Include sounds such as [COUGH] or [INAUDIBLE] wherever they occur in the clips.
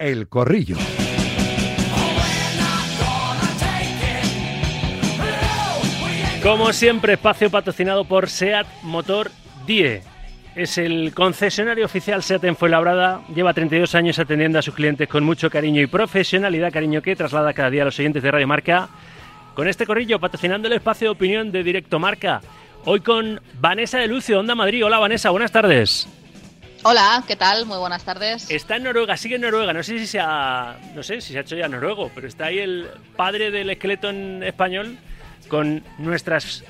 El Corrillo. Como siempre, espacio patrocinado por SEAT Motor Die. Es el concesionario oficial SEAT en Fuenlabrada. Lleva 32 años atendiendo a sus clientes con mucho cariño y profesionalidad, cariño que traslada cada día a los oyentes de Radio Marca. Con este corrillo patrocinando el espacio de opinión de Directo Marca. Hoy con Vanessa de Lucio, Onda Madrid. Hola Vanessa, buenas tardes. Hola, ¿qué tal? Muy buenas tardes. Está en Noruega, sigue en Noruega. No sé si se ha, no sé si se ha hecho ya noruego, pero está ahí el padre del esqueleto en español con nuestras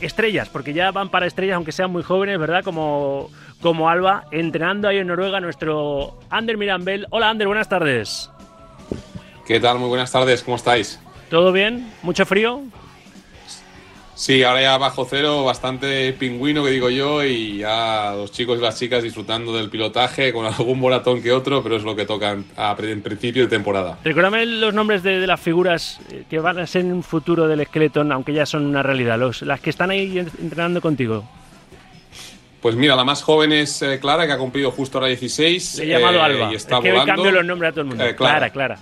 estrellas, porque ya van para estrellas, aunque sean muy jóvenes, ¿verdad? Como, como Alba, entrenando ahí en Noruega nuestro Ander Mirambel. Hola Ander, buenas tardes. ¿Qué tal? Muy buenas tardes, ¿cómo estáis? ¿Todo bien? ¿Mucho frío? Sí, ahora ya bajo cero, bastante pingüino que digo yo, y ya los chicos y las chicas disfrutando del pilotaje con algún moratón que otro, pero es lo que toca en principio de temporada. Recuérdame los nombres de, las figuras eh, que van a ser en un futuro del esqueleto, aunque ya son una realidad, los, las que están ahí entrenando contigo. Pues mira, la más joven es eh, Clara, que ha cumplido justo ahora 16. Le he llamado eh, Alba. Y está es que cambio los nombres a todo el mundo. Clara, Clara.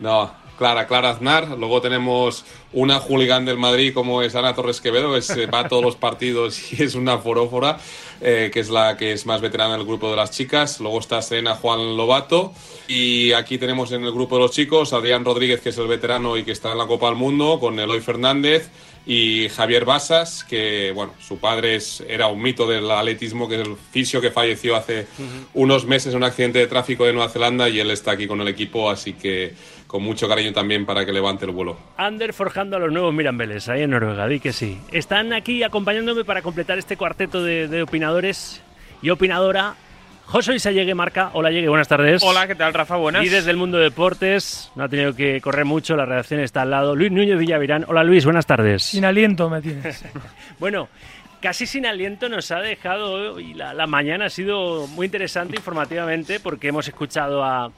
No, Clara, Clara Aznar. Luego tenemos una hooligan del Madrid como es Ana Torres Quevedo, que va a todos los partidos y es una forófora, eh, que es la que es más veterana del grupo de las chicas. Luego está Serena Juan Lobato. Y aquí tenemos en el grupo de los chicos Adrián Rodríguez, que es el veterano y que está en la Copa del Mundo, con Eloy Fernández y Javier Basas, que bueno, su padre es, era un mito del atletismo, que es el fisio que falleció hace unos meses en un accidente de tráfico de Nueva Zelanda y él está aquí con el equipo, así que con mucho cariño también para que levante el vuelo. Ander forjando a los nuevos Mirambeles, ahí en Noruega, di que sí. Están aquí acompañándome para completar este cuarteto de, opinadores y opinadora. José Luis Llegue Marca. Hola, Llegue, buenas tardes. Hola, ¿qué tal, Rafa? Buenas. Y desde el mundo de deportes, no ha tenido que correr mucho, la redacción está al lado. Luis Núñez Villavirán. Hola, Luis, buenas tardes. Sin aliento me tienes. [LAUGHS] bueno, casi sin aliento nos ha dejado y la, la mañana ha sido muy interesante informativamente porque hemos escuchado a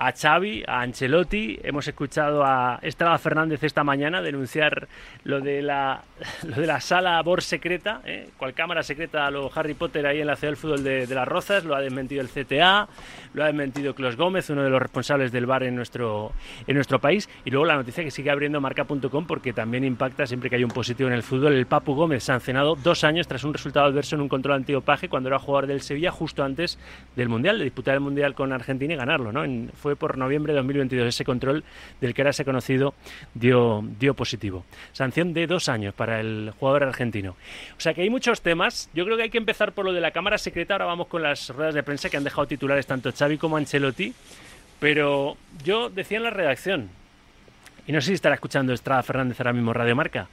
a Xavi, a Ancelotti. Hemos escuchado a Estrada Fernández esta mañana denunciar lo de la, lo de la sala BOR secreta, ¿eh? cual cámara secreta a lo Harry Potter ahí en la ciudad del fútbol de, Las Rozas. Lo ha desmentido el CTA, lo ha desmentido Clos Gómez, uno de los responsables del bar en nuestro, en nuestro país. Y luego la noticia que sigue abriendo marca.com porque también impacta siempre que hay un positivo en el fútbol. El Papu Gómez sancionado dos años tras un resultado adverso en un control antiopaje cuando era jugador del Sevilla justo antes del Mundial, de disputar el Mundial con Argentina y ganarlo. ¿no? fue por noviembre de 2022. Ese control del que ahora se ha conocido dio, dio positivo. Sanción de dos años para el jugador argentino. O sea que hay muchos temas. Yo creo que hay que empezar por lo de la Cámara Secreta. Ahora vamos con las ruedas de prensa que han dejado titulares tanto Xavi como Ancelotti. Pero yo decía en la redacción, y no sé si estará escuchando Estrada Fernández ahora mismo Radio Marca,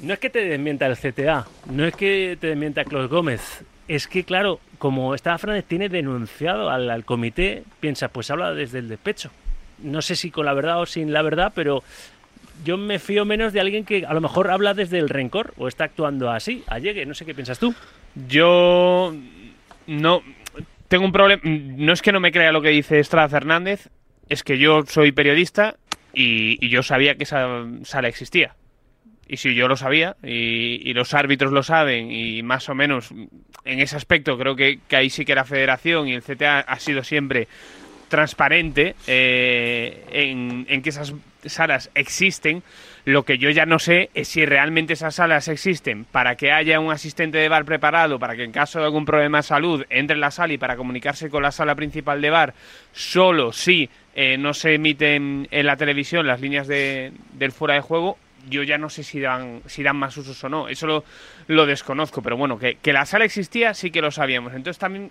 no es que te desmienta el CTA, no es que te desmienta Clos Gómez, es que, claro, como esta Fernández tiene denunciado al, comité, piensa, pues habla desde el despecho. No sé si con la verdad o sin la verdad, pero yo me fío menos de alguien que a lo mejor habla desde el rencor o está actuando así. Allegue, no sé qué piensas tú. Yo no tengo un problema. No es que no me crea lo que dice Estrada Fernández, es que yo soy periodista y, y yo sabía que esa sala existía. Y si yo lo sabía, y, los árbitros lo saben, y más o menos en ese aspecto creo que, ahí sí que la federación y el CTA ha sido siempre transparente eh, en, que esas salas existen. Lo que yo ya no sé es si realmente esas salas existen para que haya un asistente de bar preparado, para que en caso de algún problema de salud entre en la sala y para comunicarse con la sala principal de bar, solo si eh, no se emiten en la televisión las líneas de, del fuera de juego yo ya no sé si dan, si dan más usos o no. Eso lo, desconozco, pero bueno, que, la sala existía sí que lo sabíamos. Entonces también,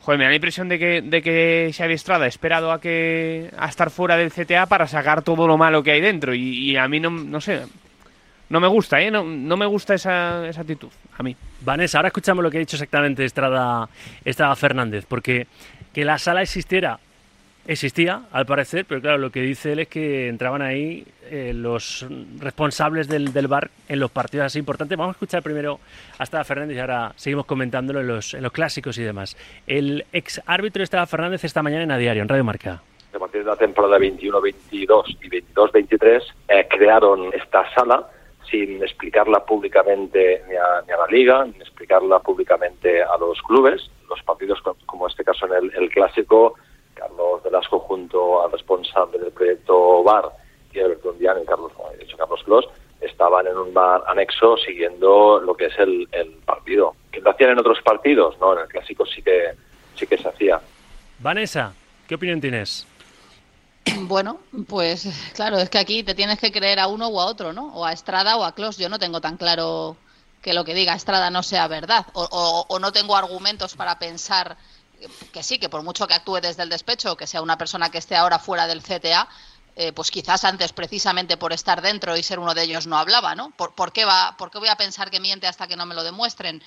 joder, me da la impresión de que, de que Xavi Estrada ha esperado a, que, a estar fuera del CTA para sacar todo lo malo que hay dentro. Y, a mí no, no sé, no me gusta, ¿eh? No, no me gusta esa, esa actitud, a mí. Vanessa, ahora escuchamos lo que ha dicho exactamente Estrada, Estrada Fernández, porque que la sala existiera Existía, al parecer, pero claro, lo que dice él es que entraban ahí eh, los responsables del, del, bar en los partidos así importantes. Vamos a escuchar primero hasta Fernández y ahora seguimos comentándolo en los, en los clásicos y demás. El ex árbitro estaba Fernández esta mañana en A Diario, en Radio Marca. A partir de la temporada 21-22 y 22-23 eh, crearon esta sala sin explicarla públicamente ni a, ni a, la liga, ni explicarla públicamente a los clubes. Los partidos, como este caso en el clásico, Carlos Velasco junto al responsable del proyecto VAR, y Alberto Undiano y Carlos, de hecho Carlos Clos, estaban en un bar anexo siguiendo lo que es el, el partido. ¿Que lo hacían en otros partidos? No, en el clásico sí que, sí que se hacía. Vanessa, ¿qué opinión tienes? [CLEARS THROAT] Bueno, pues claro, es que aquí te tienes que creer a uno o a otro, ¿no? O a Estrada o a Klos. Yo no tengo tan claro que lo que diga Estrada no sea verdad. O, o, no tengo argumentos para pensar que sí, que por mucho que actúe desde el despecho, que sea una persona que esté ahora fuera del CTA, eh, pues quizás antes precisamente por estar dentro y ser uno de ellos no hablaba, ¿no? ¿Por, por, qué va, ¿Por qué voy a pensar que miente hasta que no me lo demuestren?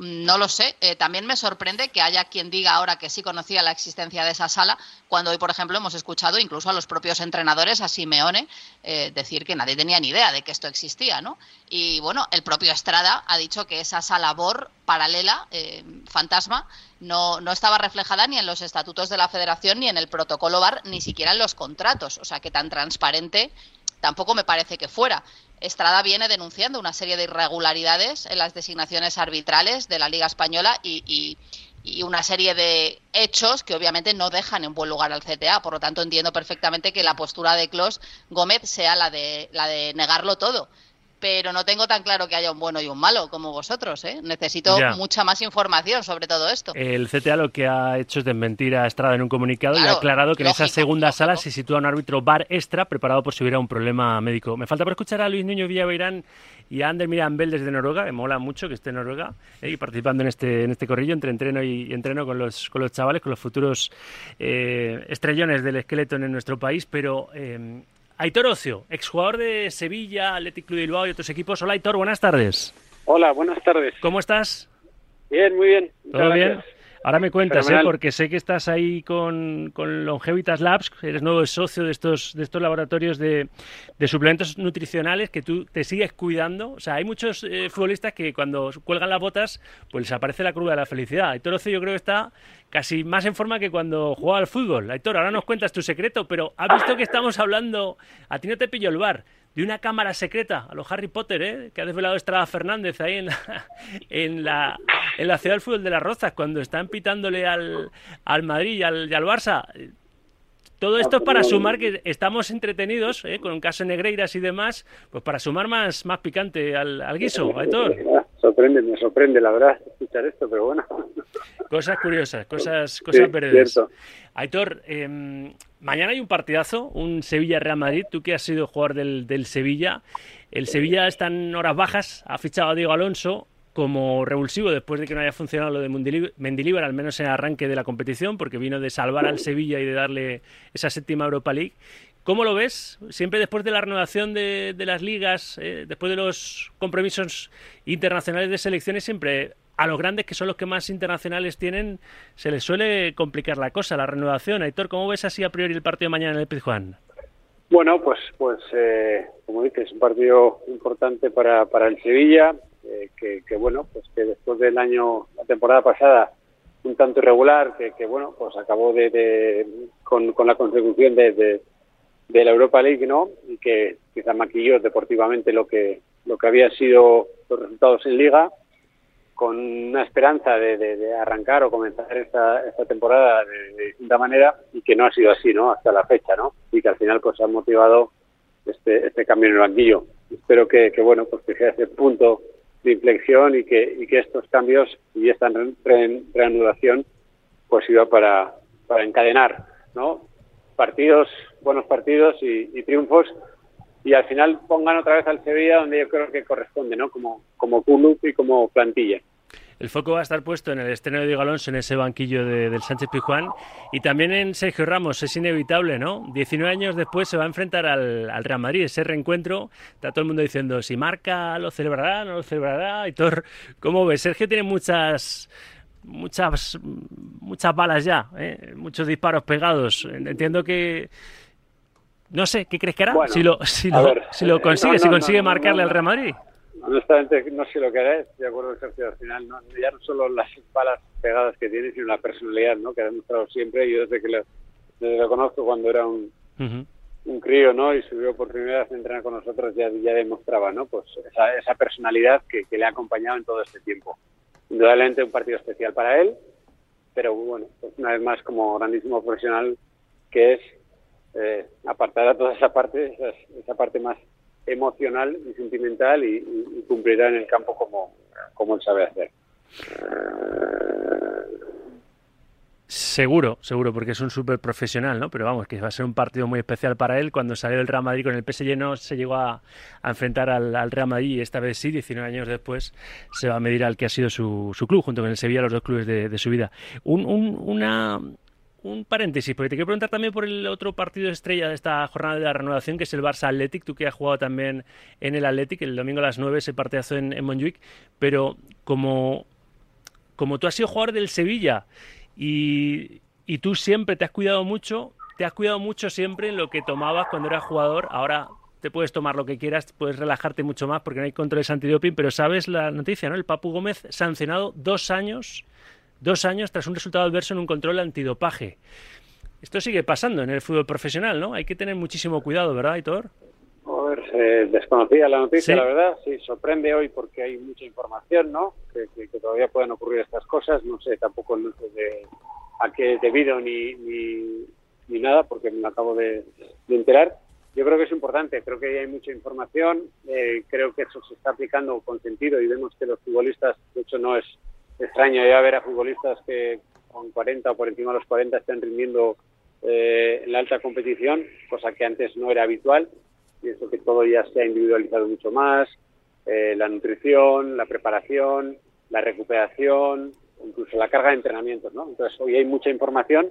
No lo sé. Eh, también me sorprende que haya quien diga ahora que sí conocía la existencia de esa sala, cuando hoy, por ejemplo, hemos escuchado incluso a los propios entrenadores, a Simeone, eh, decir que nadie tenía ni idea de que esto existía, ¿no? Y bueno, el propio Estrada ha dicho que esa sala BOR paralela, eh, fantasma, no, no estaba reflejada ni en los estatutos de la federación, ni en el protocolo BAR, ni siquiera en los contratos. O sea que tan transparente tampoco me parece que fuera. Estrada viene denunciando una serie de irregularidades en las designaciones arbitrales de la Liga Española y, una serie de hechos que obviamente no dejan en buen lugar al CTA. Por lo tanto, entiendo perfectamente que la postura de Clos Gómez sea la de, la de negarlo todo pero no tengo tan claro que haya un bueno y un malo como vosotros. ¿eh? Necesito mucha más información sobre todo esto. El CTA lo que ha hecho es desmentir a Estrada en un comunicado y ha aclarado que en esa segunda sala se sitúa un árbitro bar extra preparado por si hubiera un problema médico. Me falta por escuchar a Luis Niño Villaveirán y a Ander Mirambel desde Noruega, me mola mucho que esté en Noruega ¿eh? y participando en este, en este corrillo entre entreno y, entreno con los, con los chavales, con los futuros eh, estrellones del esqueleto en nuestro país, pero eh, Aitor Ocio, exjugador de Sevilla, Athletic Club de Bilbao y otros equipos. Hola Aitor, buenas tardes. Hola, buenas tardes. ¿Cómo estás? Bien, muy bien. ¿Todo bien? Ahora me cuentas, ¿eh? porque sé que estás ahí con, con, Longevitas Labs, eres nuevo socio de estos, de estos laboratorios de, de suplementos nutricionales que tú te sigues cuidando. O sea, hay muchos eh, futbolistas que cuando cuelgan las botas, pues les aparece la curva de la felicidad. Aitor Ocio yo creo que está casi más en forma que cuando juega al fútbol. Aitor, ahora nos cuentas tu secreto, pero has visto que estamos hablando, a ti no te pillo el bar, de una cámara secreta a los Harry Potter, ¿eh? que ha desvelado Estrada Fernández ahí en la, [LAUGHS] en la, en la ciudad del fútbol de las Rozas, cuando están pitándole al, al Madrid y al, al Barça. Todo esto es para sumar que estamos entretenidos, ¿eh? con caso Negreiras y demás, pues para sumar más, más picante al, al guiso, Aitor. Sorprende, me sorprende, la verdad, escuchar esto, pero bueno. Cosas curiosas, cosas, cosas verdes. Aitor, eh, mañana hay un partidazo, un Sevilla-Real Madrid. Tú que has sido jugador del, del Sevilla. El Sevilla está en horas bajas, ha fichado a Diego Alonso, como revulsivo después de que no haya funcionado lo de Mendilibar, al menos en el arranque de la competición, porque vino de salvar al Sevilla y de darle esa séptima Europa League. ¿Cómo lo ves? Siempre después de la renovación de, las ligas, eh, después de los compromisos internacionales de selecciones, siempre a los grandes, que son los que más internacionales tienen, se les suele complicar la cosa, la renovación. Aitor, ¿cómo ves así a priori el partido de mañana en el Pizjuán? Bueno, pues, pues eh, como dices, un partido importante para, para el Sevilla. Eh, que, bueno, pues que después del año, la temporada pasada, un tanto irregular, que, bueno, pues acabó de, con, con, la consecución de, la Europa League, ¿no? Y que quizá maquilló deportivamente lo que, lo que había sido los resultados en Liga, con una esperanza de, arrancar o comenzar esta, esta temporada de, distinta manera y que no ha sido así, ¿no? Hasta la fecha, ¿no? Y que al final pues ha motivado este, este cambio en el banquillo. Espero que, que bueno, pues que sea ese punto de inflexión y que, y que estos cambios y esta reanudación pues iba para, para encadenar ¿no? Partidos, buenos partidos y, triunfos y al final pongan otra vez al Sevilla donde yo creo que corresponde, ¿no? Como, como club y como plantilla. El foco va a estar puesto en el estreno de Diego Alonso en ese banquillo del Sánchez Pijuán y también en Sergio Ramos. Es inevitable, ¿no? 19 años después se va a enfrentar al, Real Madrid. Ese reencuentro, está todo el mundo diciendo si marca, lo celebrará, no lo celebrará. Y todo, ¿cómo ves? Sergio tiene muchas muchas muchas balas ya, ¿eh? muchos disparos pegados. Entiendo que no sé, ¿qué crees que hará? si lo, si lo, si lo consigue, si consigue marcarle al Real Madrid. Honestamente, no sé lo que estoy de acuerdo con Sergio, al final, no, ya no solo las balas pegadas que tiene, sino la personalidad ¿no? que ha demostrado siempre. Yo desde que lo, conozco cuando era un, un crío ¿no? y subió por primera vez a entrenar con nosotros, ya, ya demostraba ¿no? pues esa, esa personalidad que, que, le ha acompañado en todo este tiempo. Indudablemente un partido especial para él, pero bueno, pues una vez más como grandísimo profesional que es eh, apartar a toda esa parte, esa, esa parte más emocional y sentimental y- y cumplirá en el campo como, como él sabe hacer. Seguro, seguro, porque es un súper profesional, ¿no? Pero vamos, que va a ser un partido muy especial para él. Cuando salió el Real Madrid con el PSG no se llegó a, enfrentar al, al Real Madrid y esta vez sí, 19 años después, se va a medir al que ha sido su, club, junto con el Sevilla, los dos clubes de, su vida. Un, un, una, un paréntesis, porque te quiero preguntar también por el otro partido estrella de esta jornada de la renovación, que es el Barça Athletic, tú que has jugado también en el Athletic, el domingo a las 9 ese partidazo en, en pero como, como tú has sido jugador del Sevilla y, tú siempre te has cuidado mucho, te has cuidado mucho siempre en lo que tomabas cuando eras jugador, ahora te puedes tomar lo que quieras, puedes relajarte mucho más porque no hay controles antidoping, pero sabes la noticia, ¿no? El Papu Gómez sancionado dos años, dos años tras un resultado adverso en un control antidopaje. Esto sigue pasando en el fútbol profesional, ¿no? Hay que tener muchísimo cuidado, ¿verdad, Hitor? Eh, desconocida la noticia, Sí. la verdad, sí, sorprende hoy porque hay mucha información, ¿no? Que, que- que todavía pueden ocurrir estas cosas, no sé tampoco no sé de, a qué debido ni, ni, ni nada, porque me acabo de, de enterar. Yo creo que es importante, creo que hay mucha información, eh, creo que eso se está aplicando con sentido y vemos que los futbolistas, de hecho no es extraño ya ver a futbolistas que con 40 o por encima de los 40 estén rindiendo eh, en la alta competición, cosa que antes no era habitual. Pienso que todo ya se ha individualizado mucho más, eh, la nutrición, la preparación, la recuperación, incluso la carga de entrenamientos, ¿no? Entonces hoy hay mucha información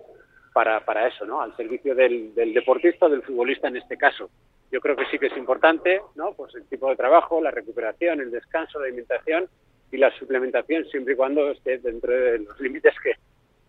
para, para eso, ¿no? Al servicio del, deportista o del futbolista en este caso. Yo creo que sí que es importante, ¿no? Pues el tipo de trabajo, la recuperación, el descanso, la alimentación y la suplementación siempre y cuando esté dentro de los [LAUGHS] límites que,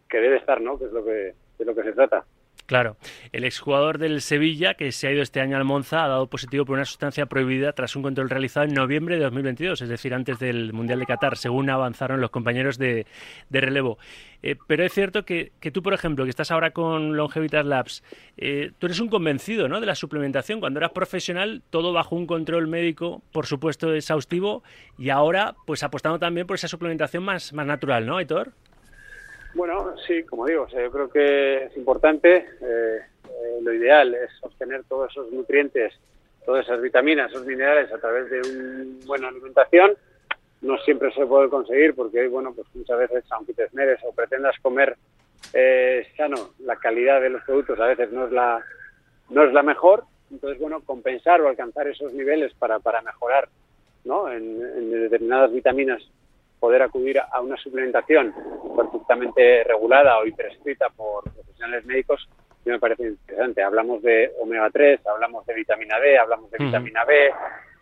que debe estar, ¿no? Que es lo que, de lo que se trata. Claro, el exjugador del Sevilla, que se ha ido este año al Monza, ha dado positivo por una sustancia prohibida tras un control realizado en noviembre de 2022, es decir, antes del Mundial de Qatar, según avanzaron los compañeros de, relevo. Eh, pero es cierto que, que, tú, por ejemplo, que estás ahora con Longevitas Labs, eh, tú eres un convencido ¿no? de la suplementación. Cuando eras profesional, todo bajo un control médico, por supuesto, exhaustivo, y ahora, pues apostando también por esa suplementación más, más natural, ¿no, Aitor? Bueno, sí, como digo, sea, yo creo que es importante. Eh, eh, lo ideal es obtener todos esos nutrientes, todas esas vitaminas, esos minerales a través de una buena alimentación. No siempre se puede conseguir porque, bueno, pues muchas veces, aunque te esmeres o pretendas comer eh, sano, la calidad de los productos a veces no es la, no es la mejor. Entonces, bueno, compensar o alcanzar esos niveles para, para mejorar ¿no? en, en determinadas vitaminas poder acudir a una suplementación perfectamente regulada o prescrita por profesionales médicos, me parece interesante. Hablamos de omega 3, hablamos de vitamina D, hablamos de vitamina B,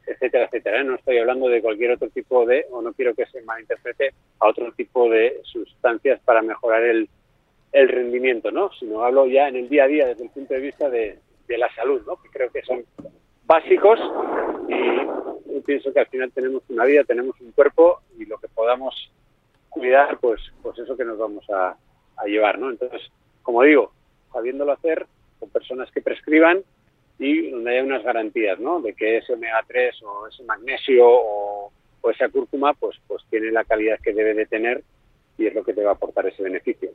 etcétera, etcétera. ¿eh? No estoy hablando de cualquier otro tipo de, o no quiero que se malinterprete, a otro tipo de sustancias para mejorar el, el rendimiento, ¿no? Sino hablo ya en el día a día desde el punto de vista de, de la salud, ¿no? Que creo que son básicos y, pienso que al final tenemos una vida, tenemos un cuerpo y lo que podamos cuidar, pues, pues eso que nos vamos a, a llevar, ¿no? Entonces, como digo, sabiéndolo hacer con personas que prescriban y donde haya unas garantías, ¿no? De que ese omega 3 o ese magnesio o, o esa cúrcuma, pues, pues tiene la calidad que debe de tener y es lo que te va a aportar ese beneficio.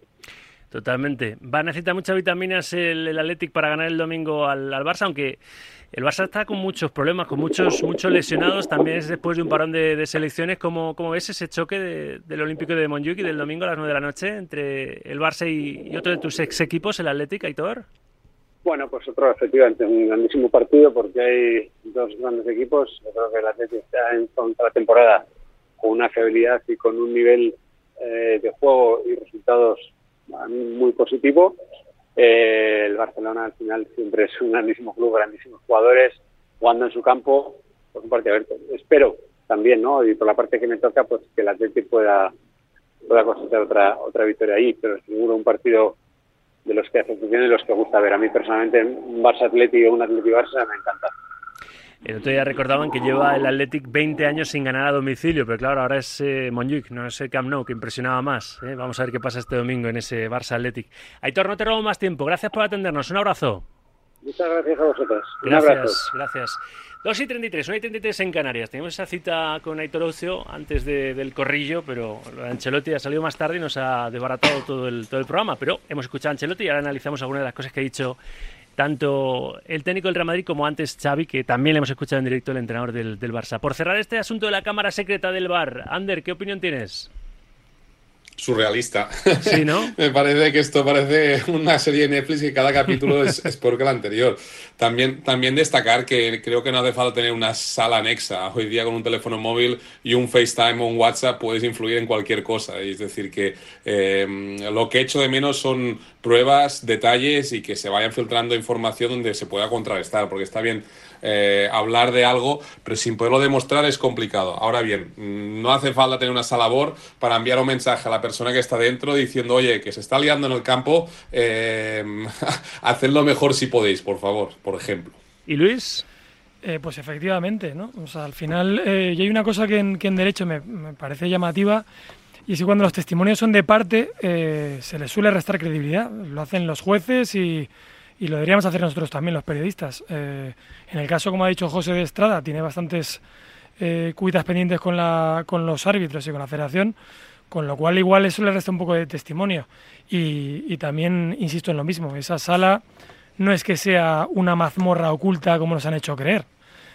Totalmente. Va a necesitar muchas vitaminas el, el Athletic para ganar el domingo al, al, Barça, aunque el Barça está con muchos problemas, con muchos muchos lesionados. También es después de un parón de, selecciones. ¿Cómo, ¿Cómo, ves ese choque de, del Olímpico de Montjuic y del domingo a las 9 de la noche entre el Barça y, otro de tus ex equipos, el Athletic, Aitor? Bueno, pues otro efectivamente un grandísimo partido porque hay dos grandes equipos. Yo creo que el Athletic está en contra temporada con una fiabilidad y con un nivel eh, de juego y resultados muy positivo. Eh, el Barcelona al final siempre es un grandísimo club, grandísimos jugadores jugando en su campo. Por un partido abierto. Espero también, ¿no? Y por la parte que me toca, pues que el Atlético pueda pueda cosechar otra otra victoria ahí, pero seguro un partido de los que hace función y los que gusta ver. A mí personalmente un Barça Atlético o un Atlético Barça me encanta. El otro día recordaban que lleva el Athletic 20 años sin ganar a domicilio, pero claro, ahora es eh, Montjuic, no es el Camp Nou, que impresionaba más. ¿eh? Vamos a ver qué pasa este domingo en ese Barça Athletic. Aitor, no te robo más tiempo. Gracias por atendernos. Un abrazo. Muchas gracias a vosotros. Gracias, gracias. 2 y 33, 1 y 33 en Canarias. Tenemos esa cita con Aitor Ocio antes del corrillo, pero Ancelotti ha salido más tarde y nos ha desbaratado todo el, todo el programa. Pero hemos escuchado a Ancelotti y ahora analizamos algunas de las cosas que ha dicho tanto el técnico del Real Madrid como antes Xavi, que también le hemos escuchado en directo el entrenador del, del Barça. Por cerrar este asunto de la cámara secreta del bar, Ander, ¿qué opinión tienes? Surrealista. Sí, ¿no? [LAUGHS] Me parece que esto parece una serie de Netflix y cada capítulo es, es peor que el anterior. También, también destacar que creo que no hace falta tener una sala anexa. Hoy día con un teléfono móvil y un FaceTime o un WhatsApp puedes influir en cualquier cosa. Es decir, que eh, lo que echo de menos son pruebas, detalles y que se vayan filtrando información donde se pueda contrarrestar, porque está bien eh, hablar de algo, pero sin poderlo demostrar es complicado. Ahora bien, no hace falta tener una sala labor para enviar un mensaje a la persona que está dentro diciendo, oye, que se está liando en el campo, eh, [LAUGHS] hacedlo mejor si podéis, por favor, por ejemplo. ¿Y Luis? Eh, pues efectivamente, ¿no? O sea, al final, eh, y hay una cosa que en, que en derecho me, me, parece llamativa, y es que cuando los testimonios son de parte, eh, se les suele restar credibilidad. Lo hacen los jueces y, y lo deberíamos hacer nosotros también, los periodistas. Eh, en el caso, como ha dicho José de Estrada, tiene bastantes eh, cuitas pendientes con, la, con los árbitros y con la federación, con lo cual igual eso le resta un poco de testimonio. Y, también insisto en lo mismo, esa sala no es que sea una mazmorra oculta como nos han hecho creer.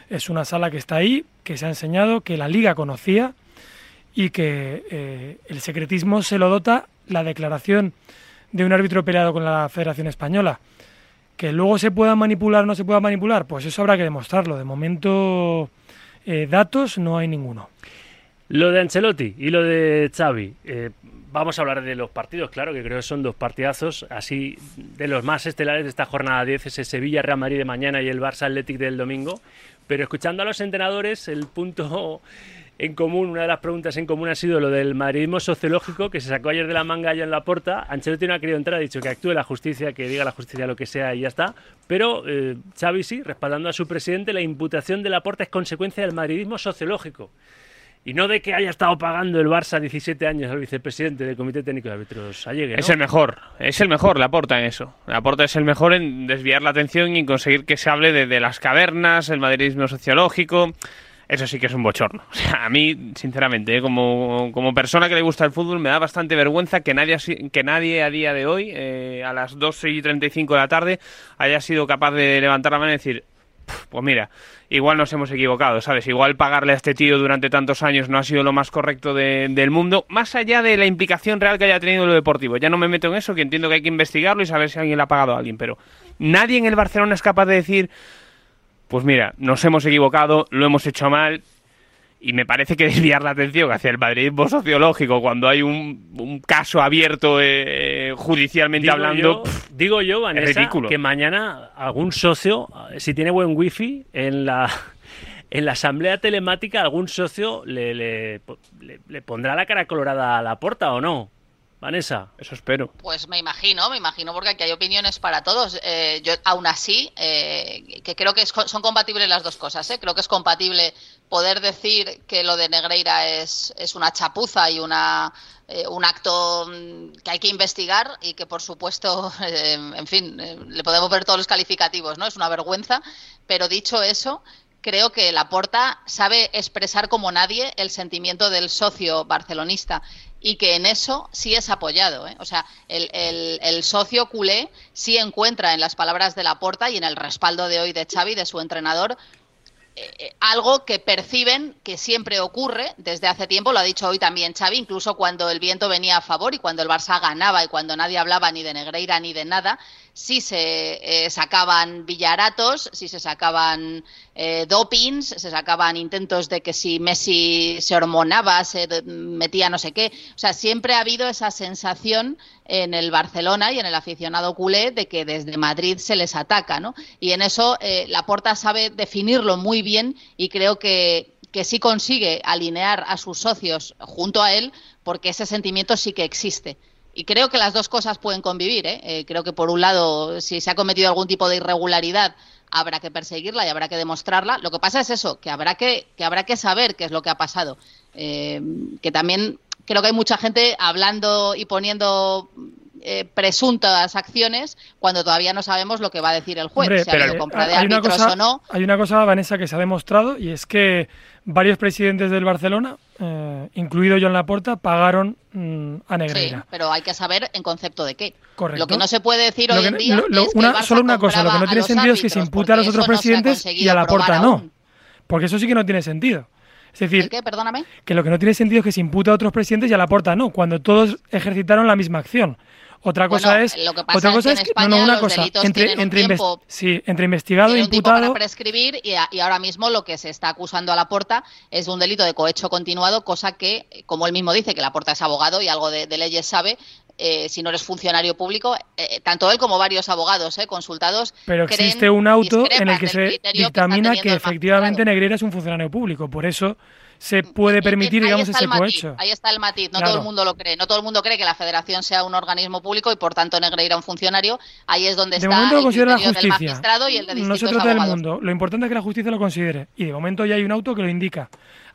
Es una sala que está ahí, que se ha enseñado, que la liga conocía y que eh, el secretismo se lo dota la declaración de un árbitro peleado con la Federación Española. Que luego se pueda manipular o no se pueda manipular, pues eso habrá que demostrarlo. De momento, eh, datos no hay ninguno. Lo de Ancelotti y lo de Xavi. Eh, vamos a hablar de los partidos, claro, que creo que son dos partidazos. Así, de los más estelares de esta jornada 10, ese Sevilla-Real Madrid de mañana y el Barça Athletic del domingo. Pero escuchando a los entrenadores, el punto en común, una de las preguntas en común ha sido lo del madridismo sociológico que se sacó ayer de la manga allá en la puerta. Ancelotti no ha querido entrar, ha dicho que actúe la justicia, que diga la justicia lo que sea y ya está. Pero eh, Xavi sí, respaldando a su presidente, la imputación de la puerta es consecuencia del madridismo sociológico. Y no de que haya estado pagando el Barça 17 años al vicepresidente del Comité Técnico de Árbitros Allegue, ¿no? Es el mejor, es el mejor, la porta en eso. La porta es el mejor en desviar la atención y conseguir que se hable de, de las cavernas, el madridismo sociológico eso sí que es un bochorno. [LAUGHS] O sea, a mí, sinceramente, ¿eh? como, como, persona que le gusta el fútbol, me da bastante vergüenza que nadie, que nadie a día de hoy, eh, a las 12 y 35 de la tarde, haya sido capaz de levantar la mano y decir, pues mira, igual nos hemos equivocado, ¿sabes? Igual pagarle a este tío durante tantos años no ha sido lo más correcto de, del mundo, más allá de la implicación real que haya tenido lo deportivo. Ya no me meto en eso, que entiendo que hay que investigarlo y saber si alguien le ha pagado a alguien, pero nadie en el Barcelona es capaz de decir pues mira, nos hemos equivocado, lo hemos hecho mal, y me parece que [LAUGHS] desviar la atención hacia el madridismo sociológico cuando hay un, un caso abierto eh, judicialmente digo hablando. Yo, pff, digo yo, Vanessa, que mañana algún socio, si tiene buen wifi, en la, [LAUGHS] en la asamblea telemática, algún socio le, le, le, le pondrá la cara colorada a la puerta o no. Vanessa, eso espero. Pues me imagino, me imagino, porque aquí hay opiniones para todos. Eh, yo, aún así, eh, que creo que es, son compatibles las dos cosas. ¿eh? Creo que es compatible poder decir que lo de Negreira es, es una chapuza y una, eh, un acto que hay que investigar y que, por supuesto, [LAUGHS] en fin, le podemos ver todos los calificativos, ¿no? Es una vergüenza. Pero dicho eso, creo que Laporta sabe expresar como nadie el sentimiento del socio barcelonista y que en eso sí es apoyado. ¿eh? O sea, el, el, el, socio culé sí encuentra en las palabras de Laporta y en el respaldo de hoy de Xavi, de su entrenador, eh, algo que perciben que siempre ocurre desde hace tiempo, lo ha dicho hoy también Xavi, incluso cuando el viento venía a favor y cuando el Barça ganaba y cuando nadie hablaba ni de Negreira ni de nada, sí se eh, sacaban villaratos, sí se sacaban eh, dopings, se sacaban intentos de que si Messi se hormonaba, se metía no sé qué. O sea, siempre ha habido esa sensación en el Barcelona y en el aficionado culé de que desde Madrid se les ataca, ¿no? Y en eso eh, Laporta sabe definirlo muy bien y creo que, que sí consigue alinear a sus socios junto a él porque ese sentimiento sí que existe. Y creo que las dos cosas pueden convivir. ¿eh? Eh, creo que, por un lado, si se ha cometido algún tipo de irregularidad, habrá que perseguirla y habrá que demostrarla. Lo que pasa es eso, que habrá que, que, habrá que saber qué es lo que ha pasado. Eh, que también creo que hay mucha gente hablando y poniendo eh, presuntas acciones cuando todavía no sabemos lo que va a decir el juez, Hombre, si ha habido compra de hay una árbitros cosa, o no. Hay una cosa, Vanessa, que se ha demostrado y es que varios presidentes del Barcelona, eh, incluido John Laporta, pagaron mm, a Sí, Negreira. pero hay que saber en concepto de qué. Correcto. Lo que no se puede decir Lo hoy que en día lo- lo- es que una- el Barça solo una cosa, lo que no tiene sentido es que se imputa a los otros presidentes y a Laporta probar no. aún. Porque eso sí que no tiene sentido. Es decir, ¿El qué? Perdóname. que lo que no tiene sentido es que se imputa a otros presidentes y a Laporta no, cuando todos ejercitaron la misma acción. Otra cosa Bueno, es lo que pasa otra es cosa que es en que España no, no, una cosa entre entre tiempo- sí, entre investigado e tiempo para imputado prescribir y, a- y ahora mismo lo que se está acusando a Laporta es un delito de cohecho continuado, cosa que, como él mismo dice, que Laporta es abogado y algo de, de leyes sabe, eh, si no eres funcionario público, eh, tanto él como varios abogados eh, consultados. Pero existe un auto en el que se dictamina que efectivamente. Negreira es un funcionario público. Por eso se puede permitir, Ahí digamos, ese matiz, cohecho. Ahí está el matiz. No Claro. todo el mundo lo cree. No todo el mundo cree que la federación sea un organismo público y por tanto Negreira un funcionario. Ahí es donde De está momento el considera la criterio del justicia. magistrado y el de No se trata del mundo. Lo importante es que la justicia lo considere. Y de momento ya hay un auto que lo indica.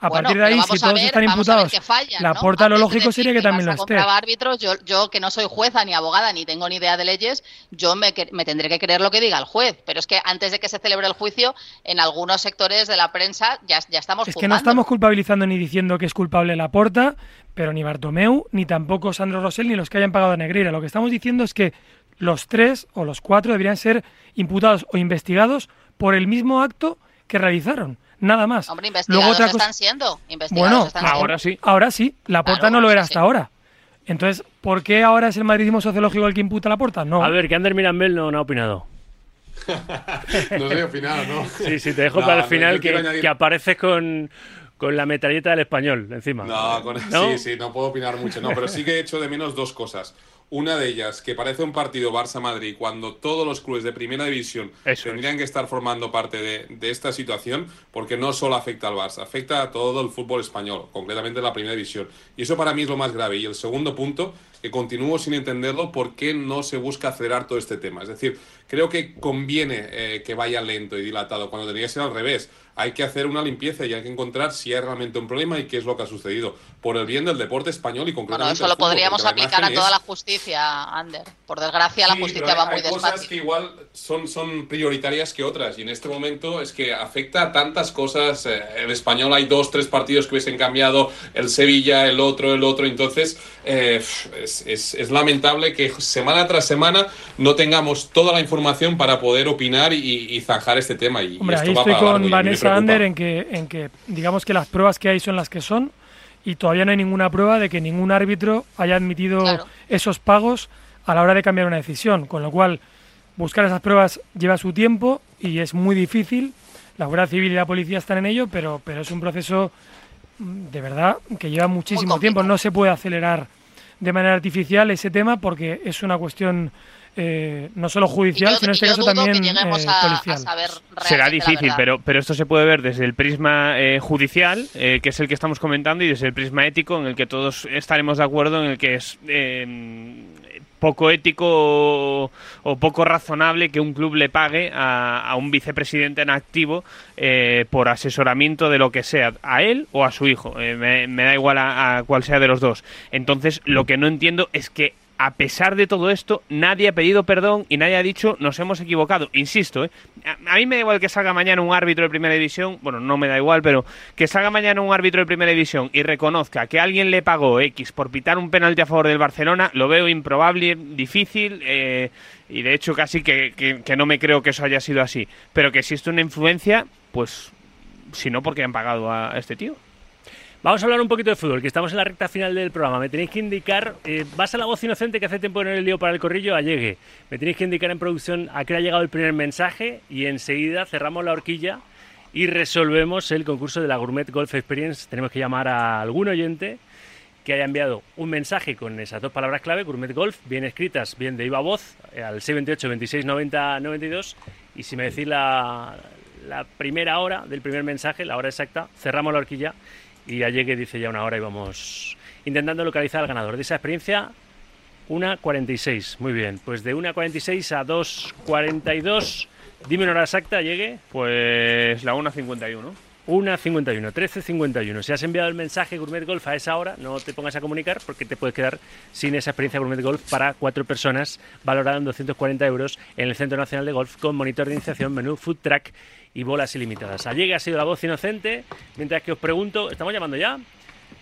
A Bueno, partir de ahí, si todos ver- están imputados, fallan, la ¿no? porta lo lógico decir sería que también lo esté. árbitros, yo, yo que no soy jueza ni abogada ni tengo ni idea de leyes, yo me, me tendré que creer lo que diga el juez. Pero es que antes de que se celebre el juicio, en algunos sectores de la prensa ya, ya estamos Es que no estamos culpabilizando ni diciendo que es culpable la porta, pero ni Bartomeu, ni tampoco Sandro Rosell, ni los que hayan pagado a Negreira. Lo que estamos diciendo es que los tres o los cuatro deberían ser imputados o investigados por el mismo acto que realizaron. Nada más. Hombre, investigados Luego otra cosa. están siendo. Investigados Bueno, están siendo. ahora sí. Ahora sí, la porta Claro, no lo era sí, hasta sí. ahora. Entonces, ¿por qué ahora es el madridismo sociológico el que imputa la porta? No. A ver, que Ander Mirambel no, no ha opinado. [LAUGHS] No sé opinar, ¿no? Sí, sí, te dejo No, para el final que, añadir- que apareces con, con la metralleta del español encima. No, con- ¿No? sí, sí, no puedo opinar mucho, no, pero sí que he hecho de menos dos cosas. Una de ellas, que parece un partido Barça-Madrid cuando todos los clubes de primera división Eso tendrían que estar formando parte de, de esta situación, porque no solo afecta al Barça, afecta a todo el fútbol español, concretamente la primera división. Y eso para mí es lo más grave. Y el segundo punto, que continúo sin entenderlo, por qué no se busca acelerar todo este tema. Es decir, creo que conviene eh, que vaya lento y dilatado, cuando tendría que ser al revés. Hay que hacer una limpieza y hay que encontrar si hay realmente un problema y qué es lo que ha sucedido. Por el bien del deporte español y Bueno, concretamente eso del lo fútbol, podríamos aplicar a toda es- la justicia, Ander. Por desgracia, la Sí, justicia va hay- muy hay cosas despacio. que igual son, son prioritarias que otras y en este momento es que afecta a tantas cosas. eh, El español hay dos, tres partidos que hubiesen cambiado, el Sevilla, el otro, el otro. Entonces eh, es, es- es lamentable que semana tras semana no tengamos toda la información para poder opinar y, y zanjar este tema. Y, y Hombre, esto ahí va estoy para largo y con me Vanessa. Ander en que, en que digamos que las pruebas que hay son las que son y todavía no hay ninguna prueba de que ningún árbitro haya admitido Claro. esos pagos a la hora de cambiar una decisión, con lo cual buscar esas pruebas lleva su tiempo y es muy difícil. La Guardia Civil y la policía están en ello, pero, pero es un proceso mm, de verdad que lleva muchísimo tiempo. No se puede acelerar de manera artificial ese tema porque es una cuestión eh, no solo judicial, yo- sino en este caso también eh, a, a policial. Será difícil, pero, pero esto se puede ver desde el prisma eh, judicial, eh, que es el que estamos comentando, y desde el prisma ético, en el que todos estaremos de acuerdo, en el que es eh, poco ético o, poco razonable que un club le pague a, un vicepresidente en activo eh, por asesoramiento de lo que sea, a él o a su hijo. Eh, me, me da igual a, a cuál sea de los dos. Entonces, lo que no entiendo es que a pesar de todo esto, nadie ha pedido perdón y nadie ha dicho nos hemos equivocado. Insisto, ¿eh? a, mí me da igual que salga mañana un árbitro de primera división, bueno, no me da igual, pero que salga mañana un árbitro de primera división y reconozca que alguien le pagó X por pitar un penalti a favor del Barcelona, lo veo improbable, difícil eh, y de hecho casi que, que- que no me creo que eso haya sido así. Pero que existe una influencia, pues si no, porque han pagado a este tío. Vamos a hablar un poquito de fútbol, que estamos en la recta final del programa. Me tenéis que indicar, eh, vas a la voz inocente que hace tiempo no le lío para el corrillo, allegue. Me tenéis que indicar en producción a qué ha llegado el primer mensaje y enseguida cerramos la horquilla y resolvemos el concurso de la Gourmet Golf Experience. Tenemos que llamar a algún oyente que haya enviado un mensaje con esas dos palabras clave, Gourmet Golf, bien escritas, bien de viva voz, eh, al 628 26 90 92. Y si me decís la, la primera hora del primer mensaje, la hora exacta, cerramos la horquilla y Allegue dice ya una hora y vamos intentando localizar al ganador. De esa experiencia, 1.46. Muy bien, pues de 1.46 a 2.42. Dime una hora exacta, Allegue. Pues la 1.51. 1.51, 13.51. Si has enviado el mensaje Gourmet Golf a esa hora, no te pongas a comunicar porque te puedes quedar sin esa experiencia Gourmet Golf para cuatro personas valorada en 240 euros en el Centro Nacional de Golf con monitor de iniciación, menú, food track y bolas ilimitadas. Allegue ha sido la voz inocente, mientras que os pregunto, ¿estamos llamando ya?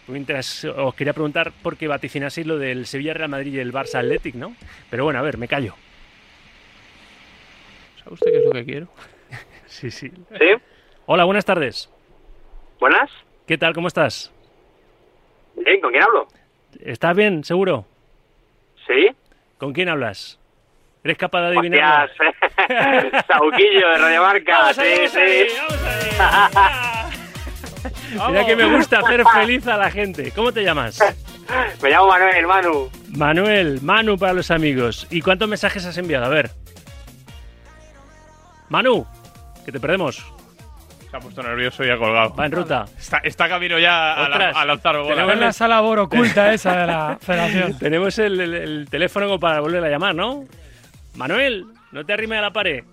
Mientras os quería preguntar por qué vaticinaseis lo del Sevilla Real Madrid y el Barça Athletic, ¿no? Pero bueno, a ver, me callo. ¿Sabe usted qué es lo que quiero? [LAUGHS] Sí, sí. ¿Sí? Hola, buenas tardes. ¿Buenas? ¿Qué tal? ¿Cómo estás? Bien, ¿con quién hablo? ¿Estás bien, seguro? ¿Sí? ¿Con quién hablas? ¿Eres capaz de adivinarlo? [LAUGHS] Sauquillo de Radio Marca, Vamos sí, ahí, vamos sí. ahí, vamos ahí. [LAUGHS] Mira que me gusta hacer feliz a la gente. ¿Cómo te llamas? [LAUGHS] Me llamo Manuel, Manu. Manuel, Manu para los amigos. ¿Y cuántos mensajes has enviado? A ver. Manu, que te perdemos. Se ha puesto nervioso y ha colgado. Va en ruta. Está, está camino ya a la, a la octava bola. tenemos la sala labor oculta esa de la federación. Tenemos el, el- el teléfono para volver a llamar, ¿no? Manuel, no te arrimes a la pared.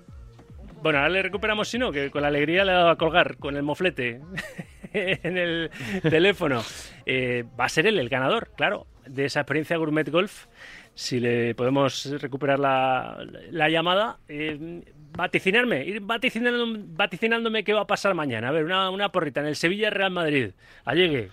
Bueno, ahora le recuperamos si no, que con la alegría le ha dado a colgar con el moflete [LAUGHS] en el teléfono. Eh, va a ser él el ganador, claro, de esa experiencia Gourmet Golf. Si le podemos recuperar la, la llamada, eh, vaticinarme, ir vaticinando, vaticinándome qué va a pasar mañana. A ver, una, una porrita en el Sevilla Real Madrid. Allegue.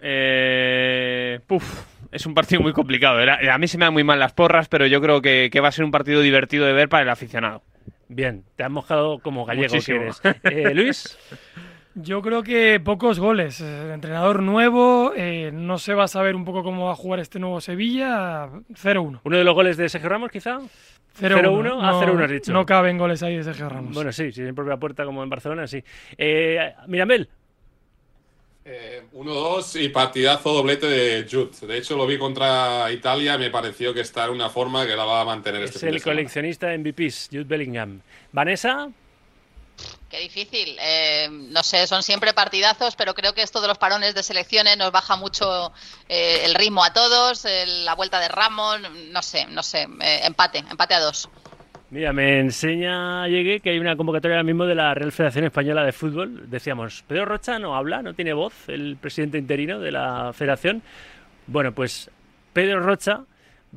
Eh, puf, es un partido muy complicado. A mí se me dan muy mal las porras, pero yo creo que, que va a ser un partido divertido de ver para el aficionado. Bien, te has mojado como gallego que Muchísimo. eres. Eh, Luis. [LAUGHS] Yo creo que pocos goles. Eh, entrenador nuevo, eh, no se va a saber un poco cómo va a jugar este nuevo Sevilla. 0-1. ¿Uno de los goles de Sergio Ramos, quizá? 0-1. Ah, No- 0-1 has dicho. No caben goles ahí de Sergio Ramos. Bueno, sí, si en propia puerta como en Barcelona, sí. Eh, Mirambel, Eh, 1-2 y partidazo doblete de Jude. De hecho, lo vi contra Italia. Me pareció que está en una forma que la va a mantener este es fin de el semana. coleccionista de MVPs, Jude Bellingham. Vanessa, Qué difícil. Eh, no sé, son siempre partidazos, pero creo que esto de los parones de selecciones nos baja mucho eh, el ritmo a todos, la vuelta de Ramos, no sé, no sé. eh, empate, empate a dos. Mira, me enseña Llegué que hay una convocatoria ahora mismo de la Real Federación Española de Fútbol. Decíamos, Pedro Rocha no habla, no tiene voz, el presidente interino de la federación. Bueno, pues Pedro Rocha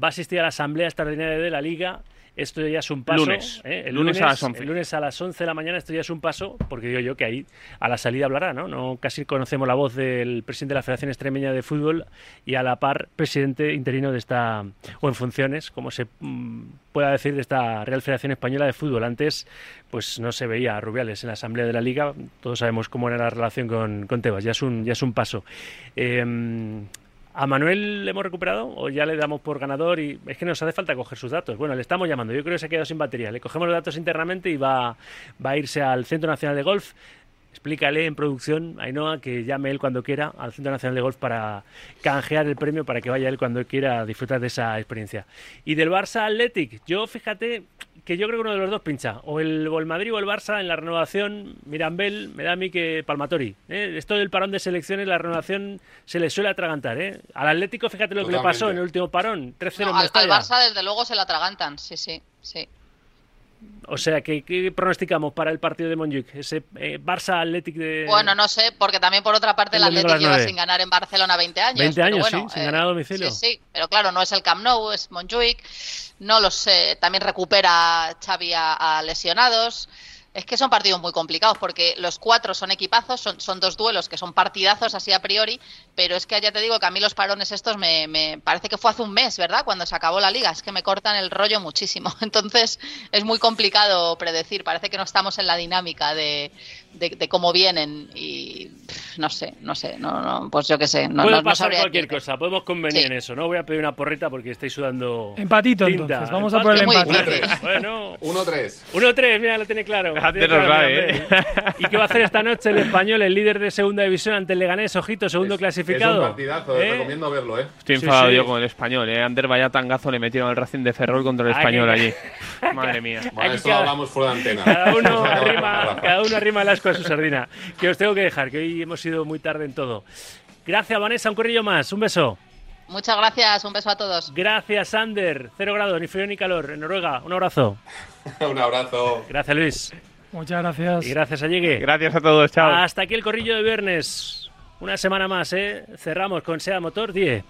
va a asistir a la asamblea extraordinaria de la Liga. Esto ya es un paso. Lunes. ¿eh? El Lunes a las 11. El lunes a las 11 de la mañana esto ya es un paso, porque digo yo que ahí a la salida hablará, ¿no? no casi conocemos la voz del presidente de la Federación Extremeña de Fútbol y a la par presidente interino de esta, o en funciones, como se mm, pueda decir, de esta Real Federación Española de Fútbol. Antes, pues no se veía a Rubiales en la Asamblea de la Liga, todos sabemos cómo era la relación con, con Tebas, ya es un, ya es un paso. Eh, ¿A Manuel le hemos recuperado o ya le damos por ganador? Y es que nos hace falta coger sus datos. Bueno, le estamos llamando. Yo creo que se ha quedado sin batería. Le cogemos los datos internamente y va, va a irse al Centro Nacional de Golf. Explícale en producción, Ainhoa, que llame él cuando quiera al Centro Nacional de Golf para canjear el premio para que vaya él cuando quiera disfrutar de esa experiencia. Y del Barça Athletic, yo fíjate que yo creo que uno de los dos pincha, o el, o el Madrid o el Barça en la renovación, Mirambel, me da a mí que Palmatori. ¿eh? Esto del parón de selecciones, la renovación se le suele atragantar. ¿eh? Al Atlético, fíjate lo que le pasó en el último parón, 3-0 No, en al, al. Barça, desde luego, se la atragantan. Sí, sí, sí. O sea, ¿qué, qué pronosticamos para el partido de Montjuic? Ese eh, Barça-Athletic de... Bueno, no sé, porque también por otra parte El el lleva sin ganar en Barcelona 20 años. 20 pero años, bueno, sí, sin eh, ganar a domicilio. Sí, sí, pero claro, no es el Camp Nou, es Montjuic. No lo sé, también recupera Xavi a, a lesionados. Es que son partidos muy complicados porque los cuatro son equipazos, son, son dos duelos que son partidazos así a priori, pero es que ya te digo que a mí los parones estos me, me parece que fue hace un mes, ¿verdad? Cuando se acabó la liga, es que me cortan el rollo muchísimo. [LAUGHS] Entonces es muy complicado predecir, parece que no estamos en la dinámica de, de, de cómo vienen y pff, no sé, no sé, no, no, pues yo qué sé, no, Puede no- no pasar sabría cualquier decirte. cosa, podemos convenir Sí. en eso. No voy a pedir una porrita porque estáis sudando. Empatito, tinta. entonces. Vamos a por el empate. difícil. Bueno, 1-3. 1-3, mira, lo tiene claro. Lo tiene claro, va, mira, ¿eh? ¿Y qué va a hacer esta noche el español, el líder de segunda división ante el Leganés? Ojito, segundo Es- clasificado. Es un partidazo, ¿Eh? recomiendo verlo, ¿eh? Estoy Sí, enfadado sí. yo con el español, ¿eh? Ander vaya tangazo le metieron al Racing de Ferrol contra el español allí. Madre mía. Bueno, esto cada- lo hablamos fuera de antena. Cada uno, arrima, Rafa. cada uno arrima el asco a su sardina. Que os tengo que dejar, que hoy hemos ido muy tarde en todo. Gracias, Vanessa, un corrillo más. Un beso. Muchas gracias, un beso a todos. Gracias, Ander. Cero grados, ni frío ni calor. En Noruega, un abrazo. [LAUGHS] Un abrazo. Gracias, Luis. Muchas gracias. Y gracias a Llegue. Gracias a todos, chao. Hasta aquí el corrillo de viernes. Una semana más, ¿eh? Cerramos con SEA Motor 10.